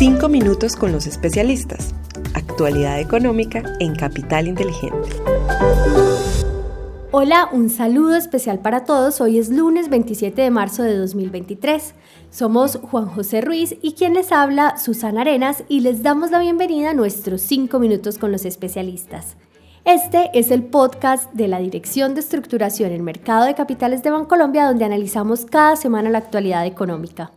Cinco minutos con los especialistas. Actualidad económica en Capital Inteligente. Hola, un saludo especial para todos. Hoy es lunes 27 de marzo de 2023. Somos Juan José Ruiz y quien les habla, Susana Arenas, y les damos la bienvenida a nuestros 5 minutos con los especialistas. Este es el podcast de la Dirección de Estructuración en Mercado de Capitales de Bancolombia, donde analizamos cada semana la actualidad económica.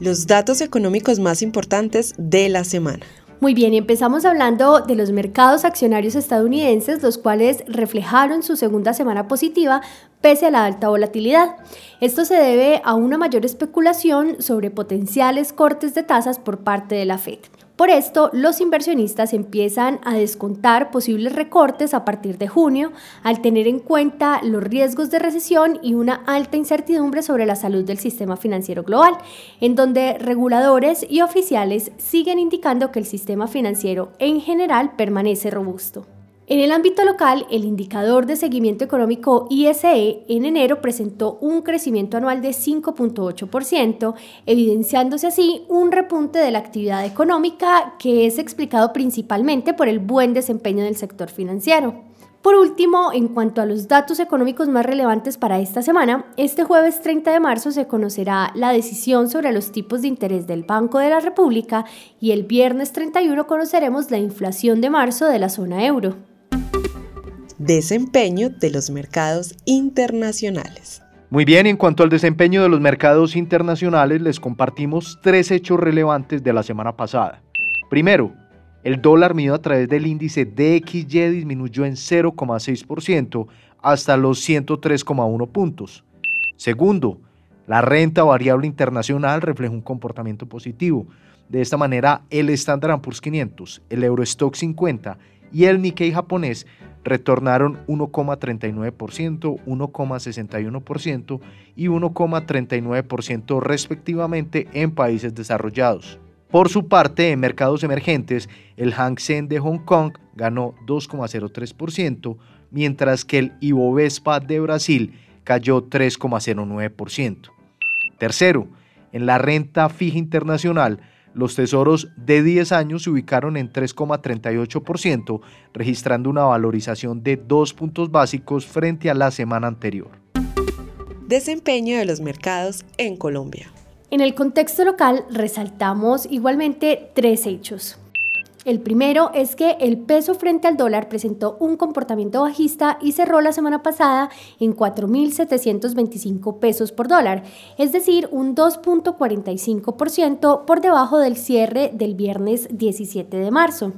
Los datos económicos más importantes de la semana. Muy bien, empezamos hablando de los mercados accionarios estadounidenses, los cuales reflejaron su segunda semana positiva pese a la alta volatilidad. Esto se debe a una mayor especulación sobre potenciales cortes de tasas por parte de la Fed. Por esto, los inversionistas empiezan a descontar posibles recortes a partir de junio, al tener en cuenta los riesgos de recesión y una alta incertidumbre sobre la salud del sistema financiero global, en donde reguladores y oficiales siguen indicando que el sistema financiero en general permanece robusto. En el ámbito local, el indicador de seguimiento económico ISE en enero presentó un crecimiento anual de 5.8%, evidenciándose así un repunte de la actividad económica que es explicado principalmente por el buen desempeño del sector financiero. Por último, en cuanto a los datos económicos más relevantes para esta semana, este jueves 30 de marzo se conocerá la decisión sobre los tipos de interés del Banco de la República y el viernes 31 conoceremos la inflación de marzo de la zona euro desempeño de los mercados internacionales. Muy bien, en cuanto al desempeño de los mercados internacionales, les compartimos tres hechos relevantes de la semana pasada. Primero, el dólar medido a través del índice DXY disminuyó en 0,6% hasta los 103,1 puntos. Segundo, la renta variable internacional refleja un comportamiento positivo. De esta manera, el Standard Poor's 500, el Eurostock 50 y el Nikkei japonés retornaron 1,39%, 1,61% y 1,39% respectivamente en países desarrollados. Por su parte, en mercados emergentes, el Hang Seng de Hong Kong ganó 2,03%, mientras que el Ibovespa de Brasil cayó 3,09%. Tercero, en la renta fija internacional, los tesoros de 10 años se ubicaron en 3,38%, registrando una valorización de 2 puntos básicos frente a la semana anterior. Desempeño de los mercados en Colombia. En el contexto local resaltamos igualmente tres hechos. El primero es que el peso frente al dólar presentó un comportamiento bajista y cerró la semana pasada en 4.725 pesos por dólar, es decir, un 2.45% por debajo del cierre del viernes 17 de marzo.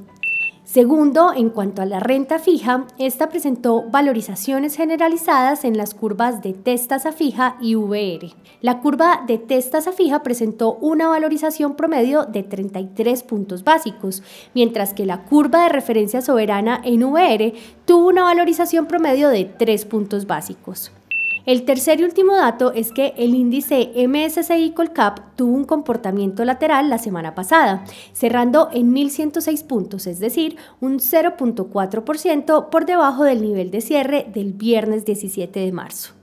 Segundo, en cuanto a la renta fija, esta presentó valorizaciones generalizadas en las curvas de testasa fija y VR. La curva de testasa fija presentó una valorización promedio de 33 puntos básicos, mientras que la curva de referencia soberana en VR tuvo una valorización promedio de 3 puntos básicos. El tercer y último dato es que el índice MSCI Colcap tuvo un comportamiento lateral la semana pasada, cerrando en 1.106 puntos, es decir, un 0.4% por debajo del nivel de cierre del viernes 17 de marzo.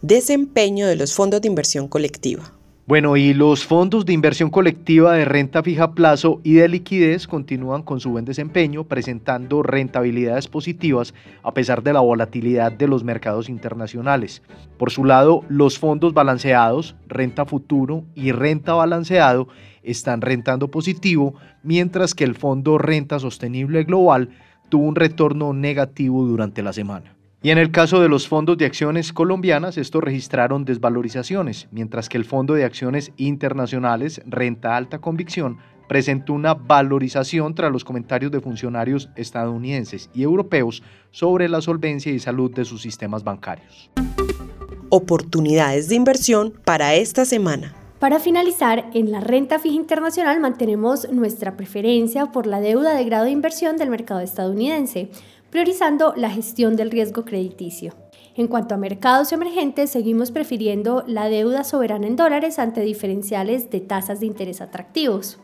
Desempeño de los fondos de inversión colectiva. Bueno, y los fondos de inversión colectiva de renta fija plazo y de liquidez continúan con su buen desempeño, presentando rentabilidades positivas a pesar de la volatilidad de los mercados internacionales. Por su lado, los fondos balanceados, renta futuro y renta balanceado están rentando positivo, mientras que el fondo renta sostenible global tuvo un retorno negativo durante la semana. Y en el caso de los fondos de acciones colombianas, estos registraron desvalorizaciones, mientras que el Fondo de Acciones Internacionales Renta Alta Convicción presentó una valorización tras los comentarios de funcionarios estadounidenses y europeos sobre la solvencia y salud de sus sistemas bancarios. Oportunidades de inversión para esta semana. Para finalizar, en la renta fija internacional mantenemos nuestra preferencia por la deuda de grado de inversión del mercado estadounidense priorizando la gestión del riesgo crediticio. En cuanto a mercados emergentes, seguimos prefiriendo la deuda soberana en dólares ante diferenciales de tasas de interés atractivos.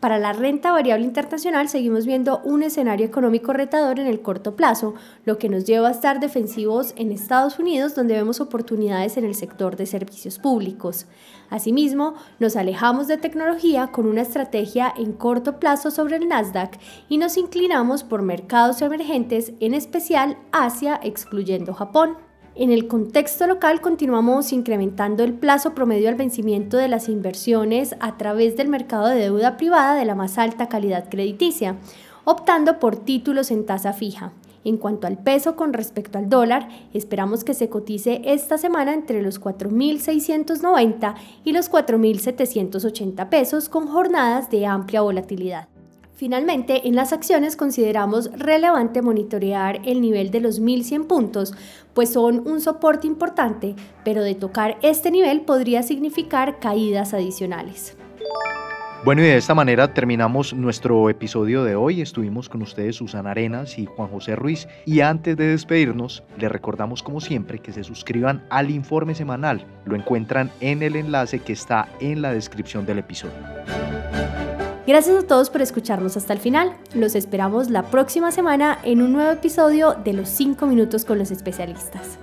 Para la renta variable internacional seguimos viendo un escenario económico retador en el corto plazo, lo que nos lleva a estar defensivos en Estados Unidos, donde vemos oportunidades en el sector de servicios públicos. Asimismo, nos alejamos de tecnología con una estrategia en corto plazo sobre el Nasdaq y nos inclinamos por mercados emergentes, en especial Asia, excluyendo Japón. En el contexto local continuamos incrementando el plazo promedio al vencimiento de las inversiones a través del mercado de deuda privada de la más alta calidad crediticia, optando por títulos en tasa fija. En cuanto al peso con respecto al dólar, esperamos que se cotice esta semana entre los 4.690 y los 4.780 pesos con jornadas de amplia volatilidad. Finalmente, en las acciones consideramos relevante monitorear el nivel de los 1100 puntos, pues son un soporte importante, pero de tocar este nivel podría significar caídas adicionales. Bueno, y de esta manera terminamos nuestro episodio de hoy. Estuvimos con ustedes Susana Arenas y Juan José Ruiz. Y antes de despedirnos, les recordamos como siempre que se suscriban al informe semanal. Lo encuentran en el enlace que está en la descripción del episodio. Gracias a todos por escucharnos hasta el final. Los esperamos la próxima semana en un nuevo episodio de Los 5 minutos con los especialistas.